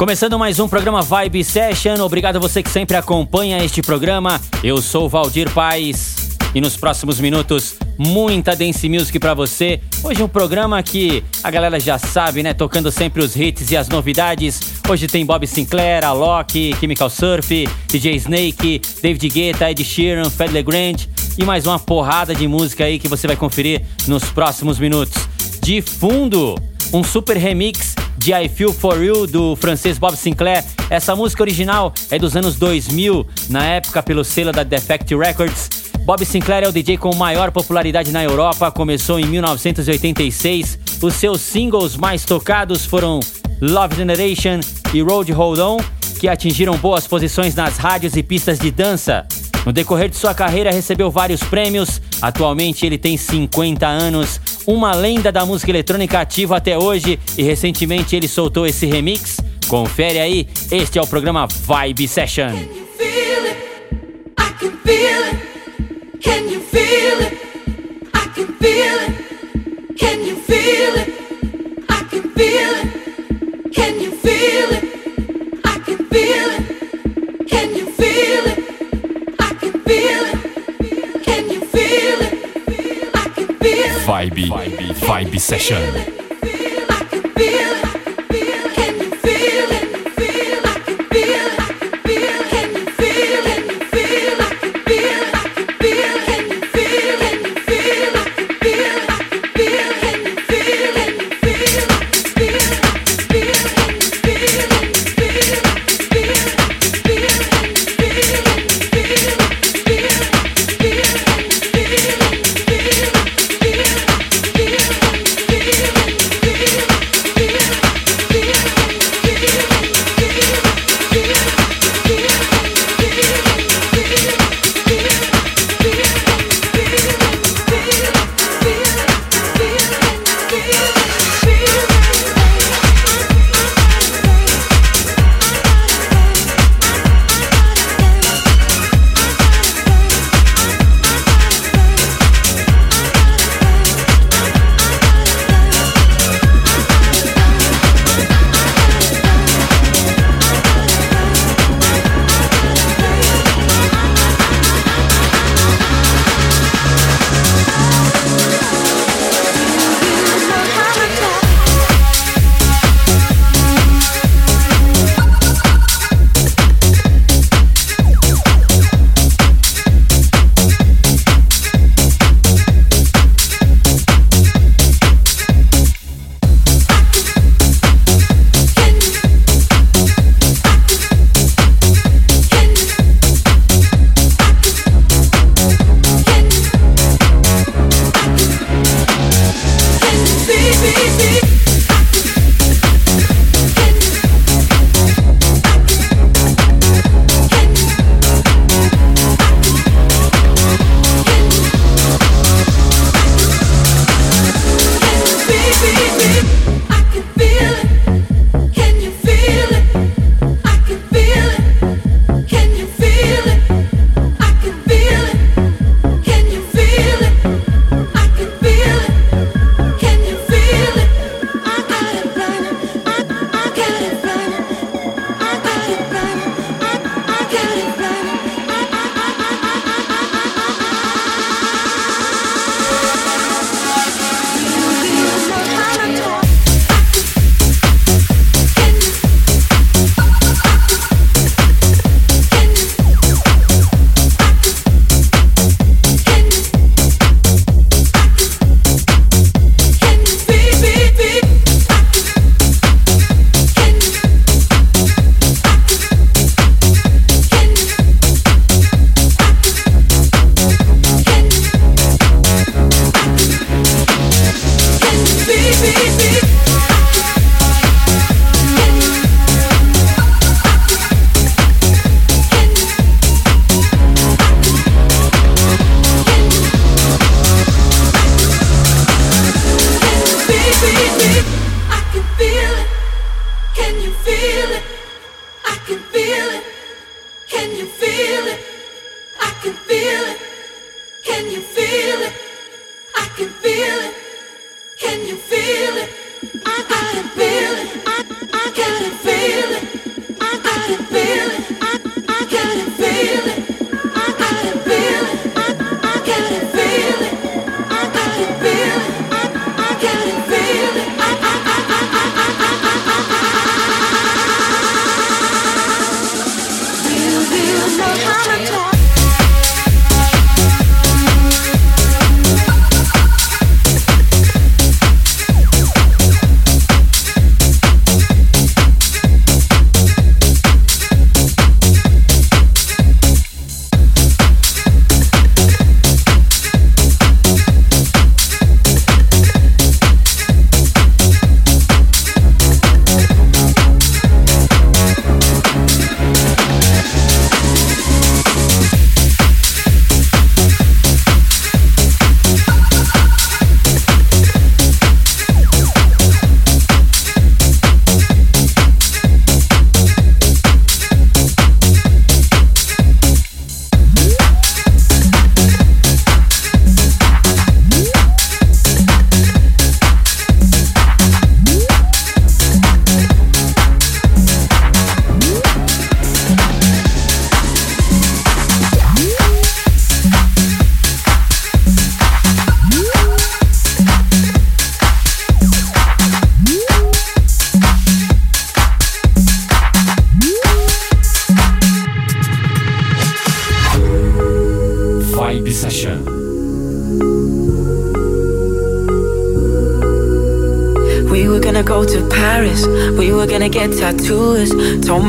Começando mais um programa Vibe Session. Obrigado a você que sempre acompanha este programa. Eu sou Valdir Paz. E nos próximos minutos, muita dance music para você. Hoje um programa que a galera já sabe, né? Tocando sempre os hits e as novidades. Hoje tem Bob Sinclair, Alok, Chemical Surf, DJ Snake, David Guetta, Ed Sheeran, Fed Legrand e mais uma porrada de música aí que você vai conferir nos próximos minutos. De fundo, um super remix de I Feel For You do francês Bob Sinclair. Essa música original é dos anos 2000, na época pelo selo da Defect Records. Bob Sinclair é o DJ com maior popularidade na Europa, começou em 1986. Os seus singles mais tocados foram Love Generation e Road Hold On, que atingiram boas posições nas rádios e pistas de dança. No decorrer de sua carreira, recebeu vários prêmios. Atualmente, ele tem 50 anos, uma lenda da música eletrônica ativa até hoje. E recentemente ele soltou esse remix. Confere aí, este é o programa Vibe Session. Feel it. Vibe, vibe, vibe session.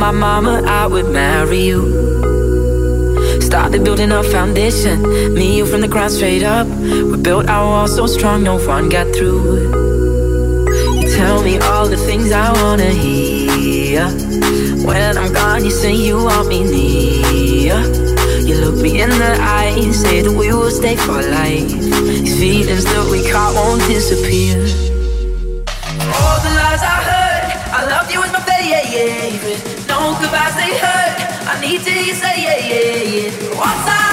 My mama I would marry you. Started building a foundation. Me you from the ground straight up. We built our wall so strong, no one got through. You tell me all the things I wanna hear. When I'm gone, you say you want me near. You look me in the eye say that we will stay for life. These feelings that we caught won't disappear. Goodbyes they hurt. I need to say yeah, yeah, yeah. One time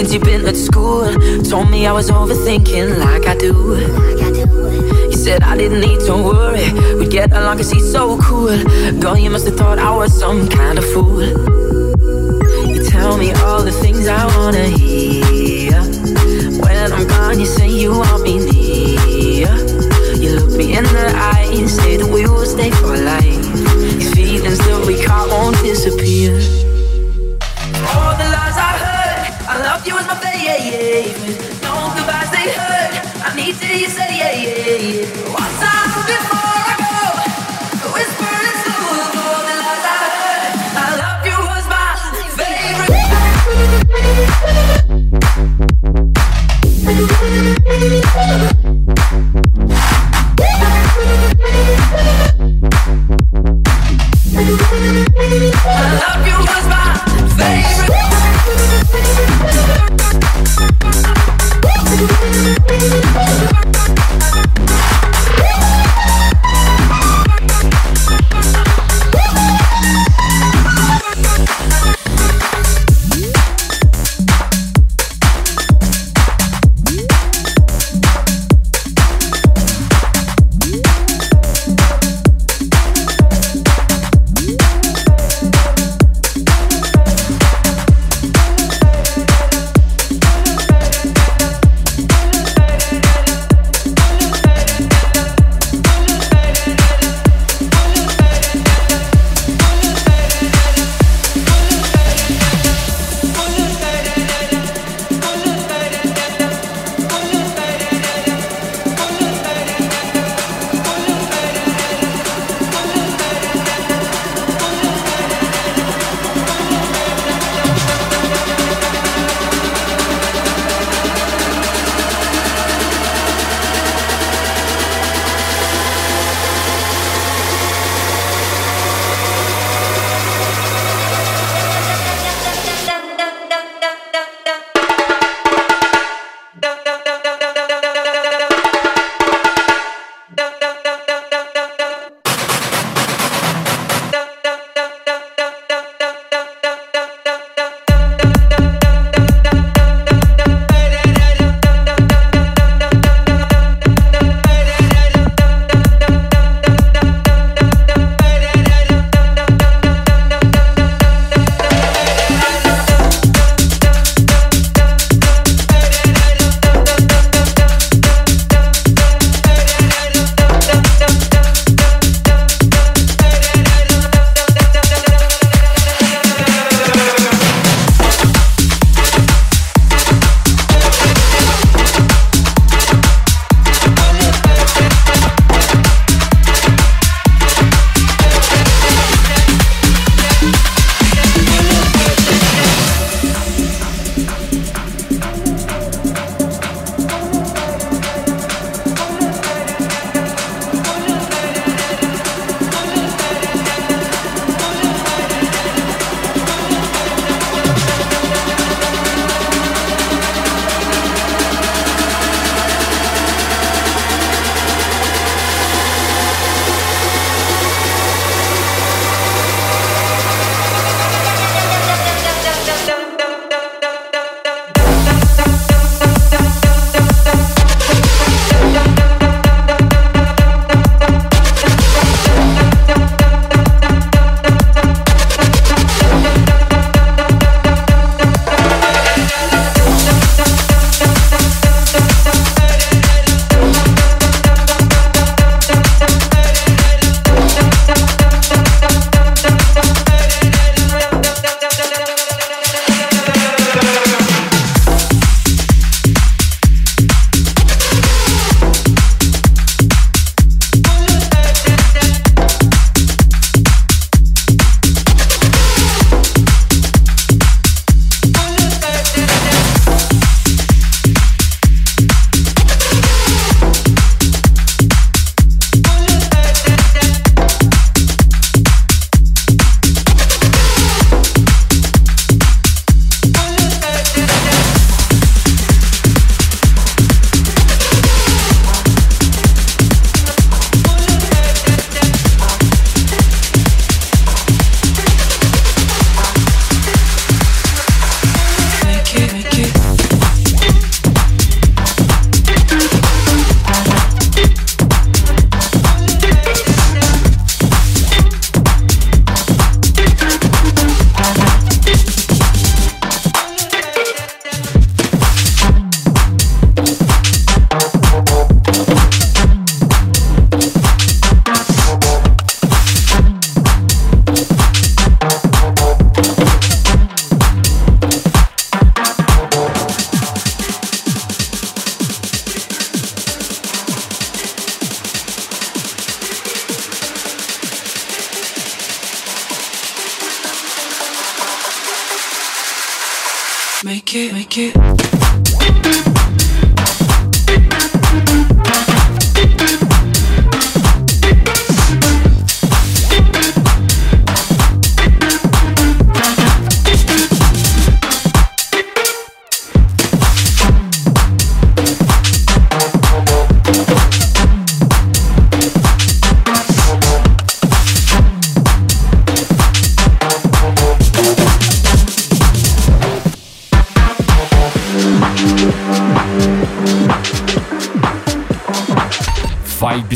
since you've been at school. Told me I was overthinking like I do. You said I didn't need to worry. We'd get along cause he's so cool. Girl, you must have thought I was some kind of fool. You tell me all the things I wanna hear. When I'm gone, you say you want me near. You look me in the eye and say that we will stay for life. These feelings that we caught won't disappear. Yeah,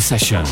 Session.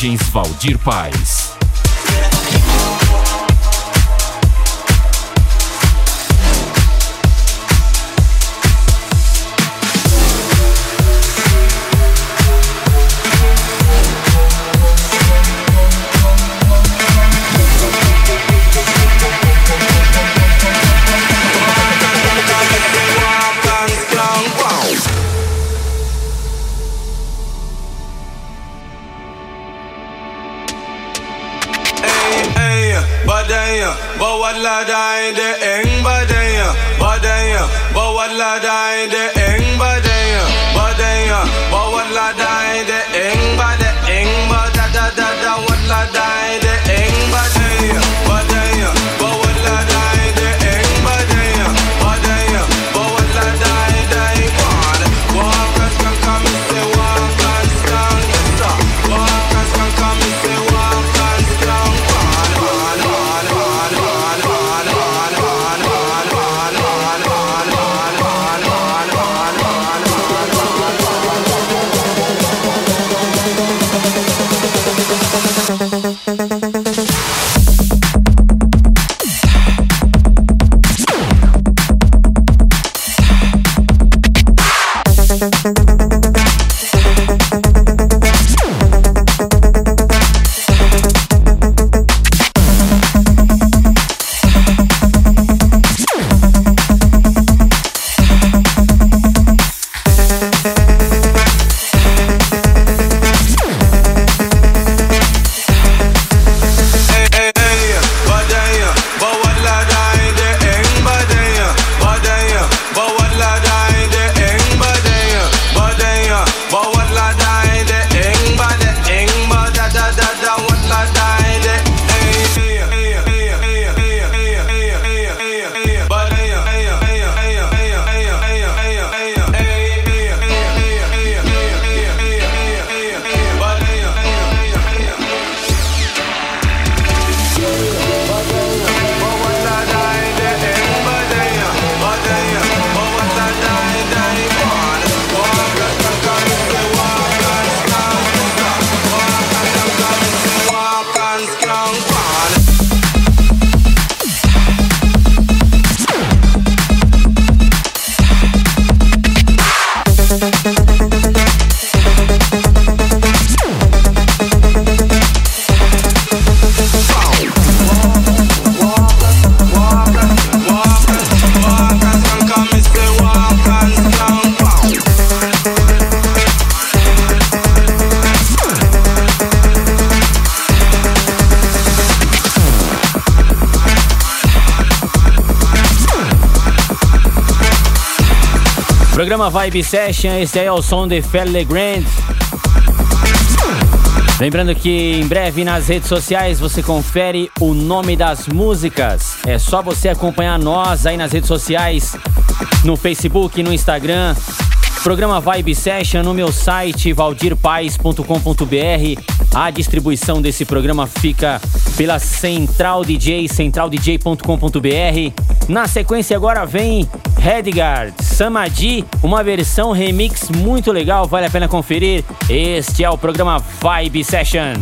Mensagens Valdir Paz. Vibe Session, esse aí é o som de Felle Grand. Lembrando que em breve nas redes sociais você confere o nome das músicas. É só você acompanhar nós aí nas redes sociais, no Facebook, no Instagram. Programa Vibe Session no meu site valdirpais.com.br. A distribuição desse programa fica pela Central DJ, centraldj.com.br. Na sequência agora vem Redgard, Samadi, uma versão remix muito legal, vale a pena conferir. Este é o programa Vibe Session.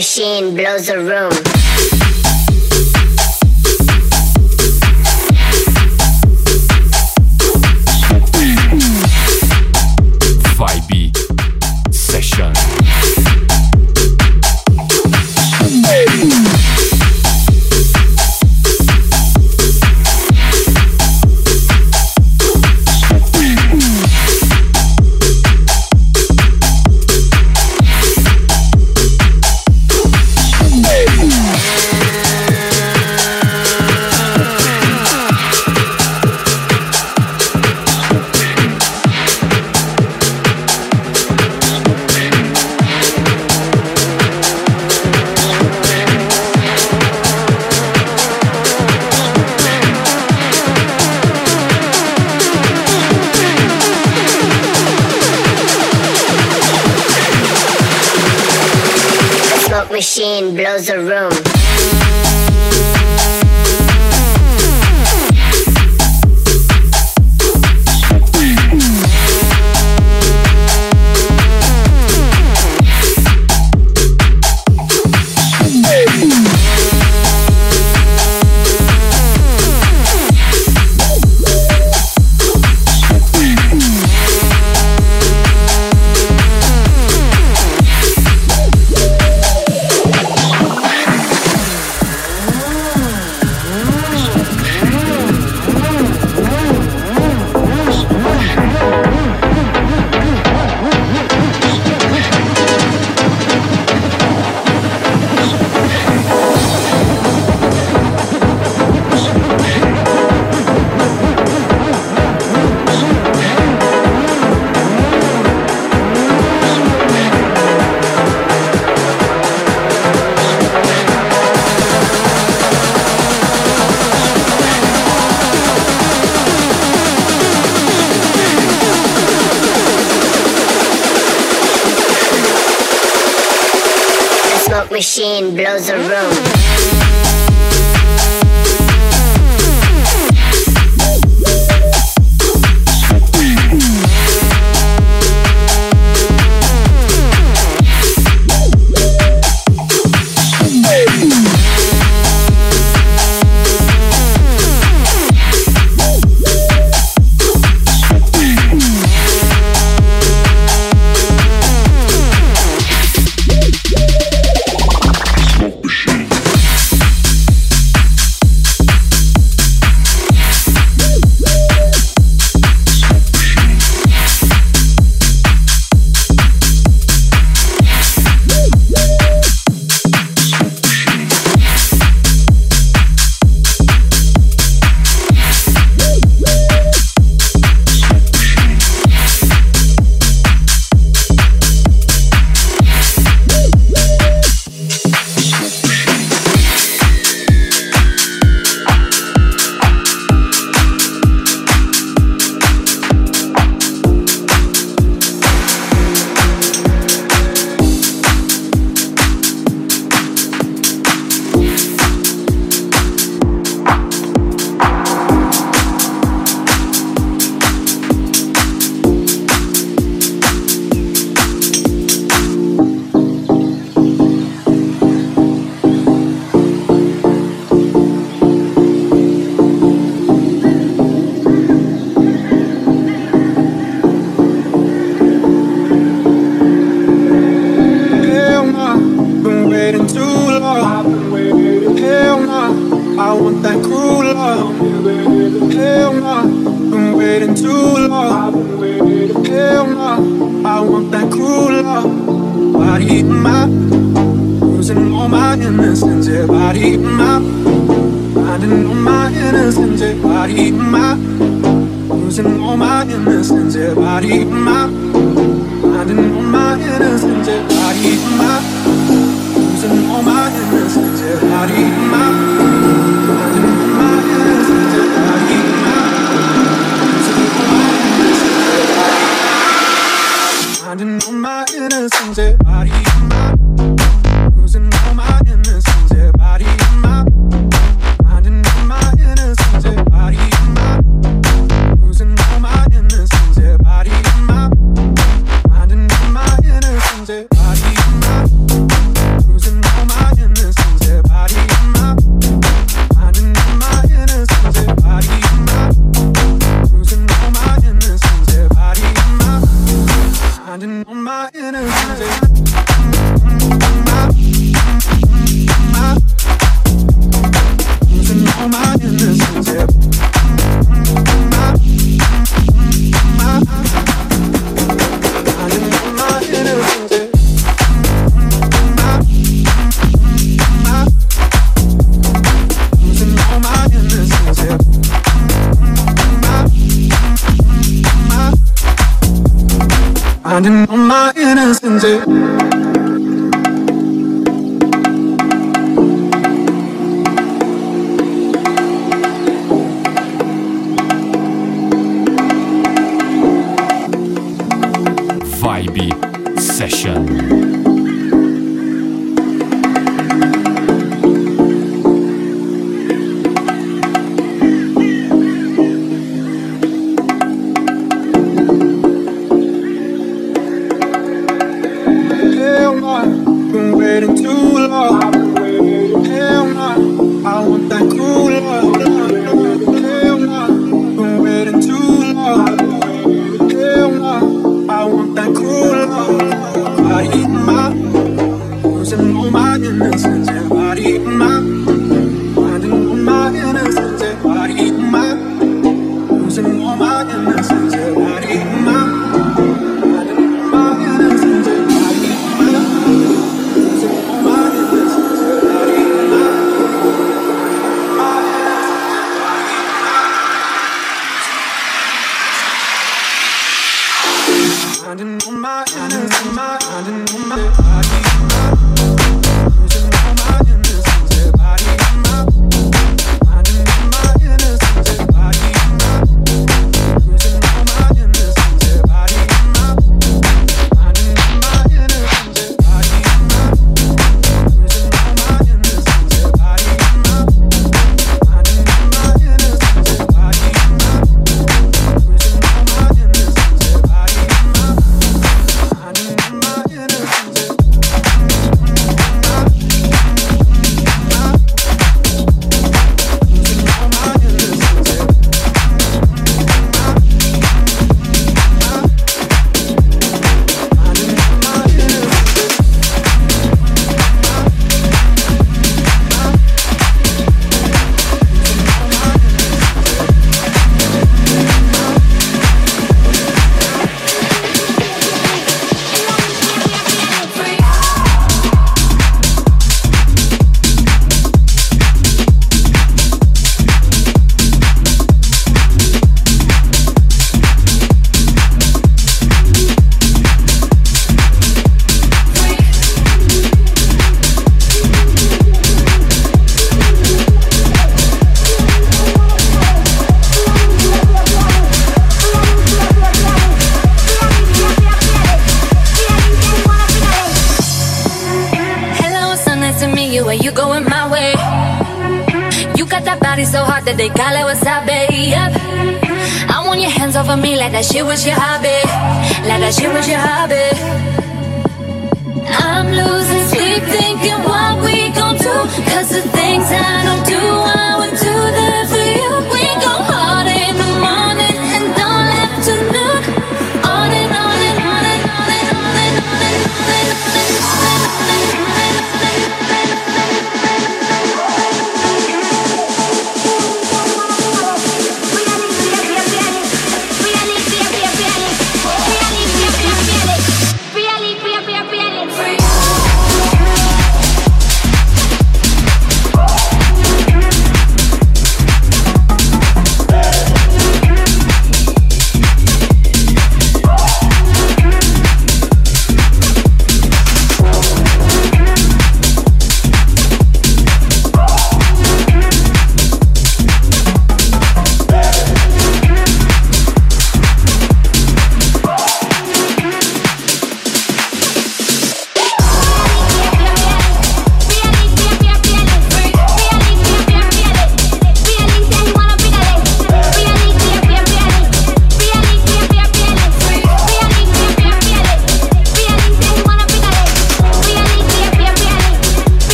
Machine blows a room.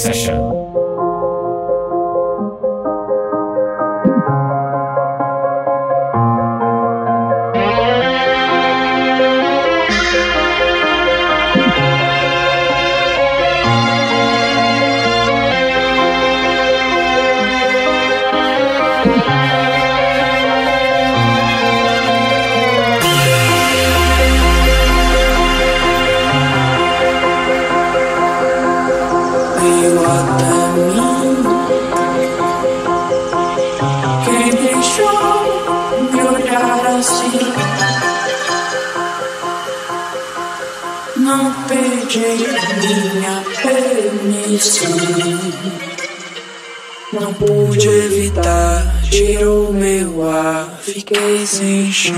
session. De minha permissão. Não pude evitar, tirou meu ar, fiquei sem chão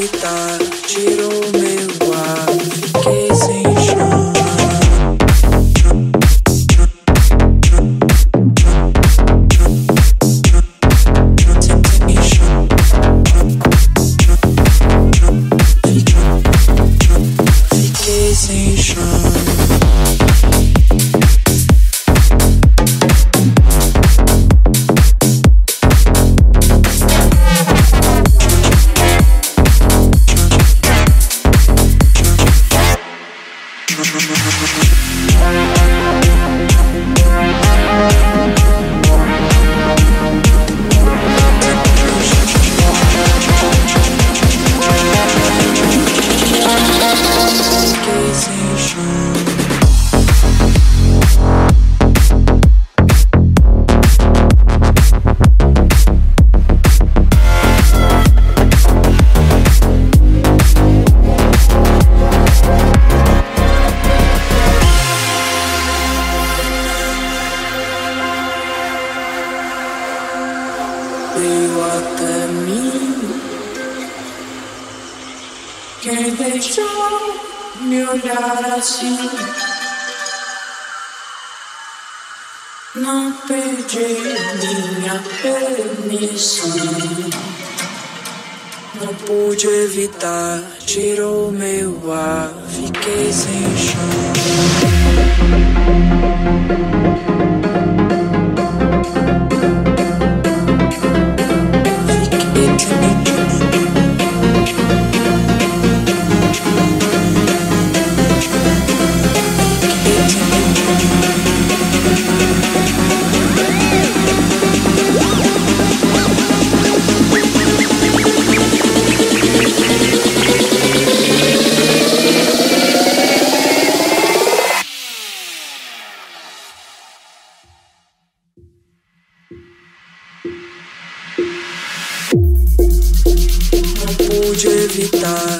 evitar? shrub. time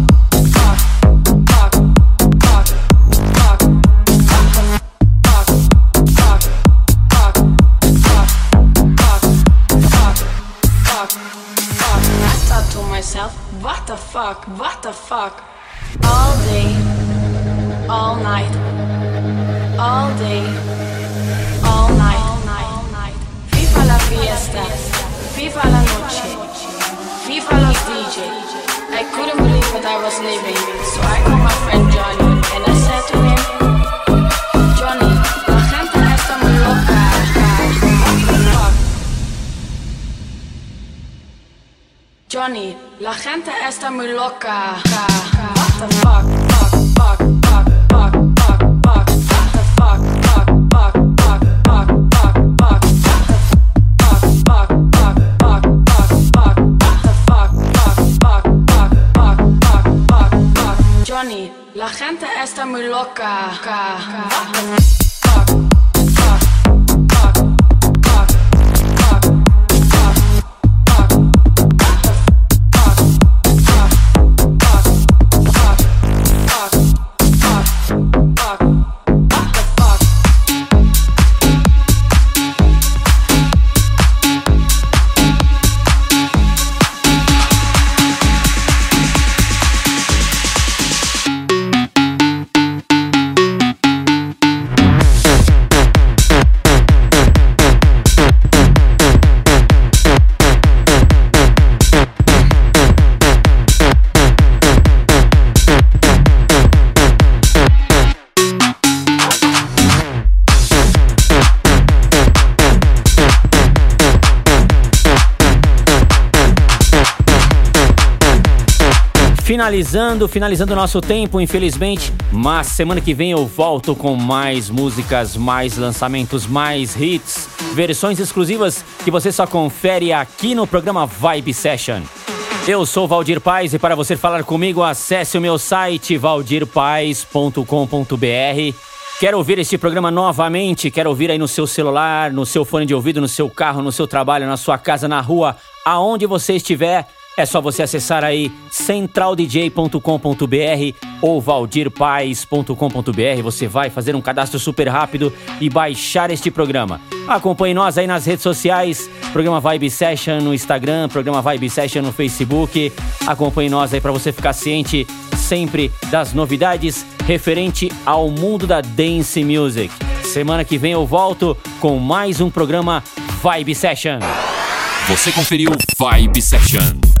fuck, what the fuck? All day, all night, all day, all night, all night. Viva la fiesta, viva la noche, viva los DJ. I couldn't believe that I was leaving, so I called my friend Johnny and I said to him, Johnny, la gente está muy loca. What the fuck. Johnny, la gente está muy loca. Finalizando, finalizando o nosso tempo, infelizmente. Mas semana que vem eu volto com mais músicas, mais lançamentos, mais hits, versões exclusivas que você só confere aqui no programa Vibe Session. Eu sou Valdir Paz e para você falar comigo, acesse o meu site valdirpaes.com.br. Quer ouvir este programa novamente? Quer ouvir aí no seu celular, no seu fone de ouvido, no seu carro, no seu trabalho, na sua casa, na rua, aonde você estiver? É só você acessar aí centraldj.com.br ou valdirpaes.com.br. Você vai fazer um cadastro super rápido e baixar este programa. Acompanhe nós aí nas redes sociais, programa Vibe Session no Instagram, programa Vibe Session no Facebook. Acompanhe nós aí para você ficar ciente sempre das novidades referente ao mundo da dance music. Semana que vem eu volto com mais um programa Vibe Session. Você conferiu Vibe Session.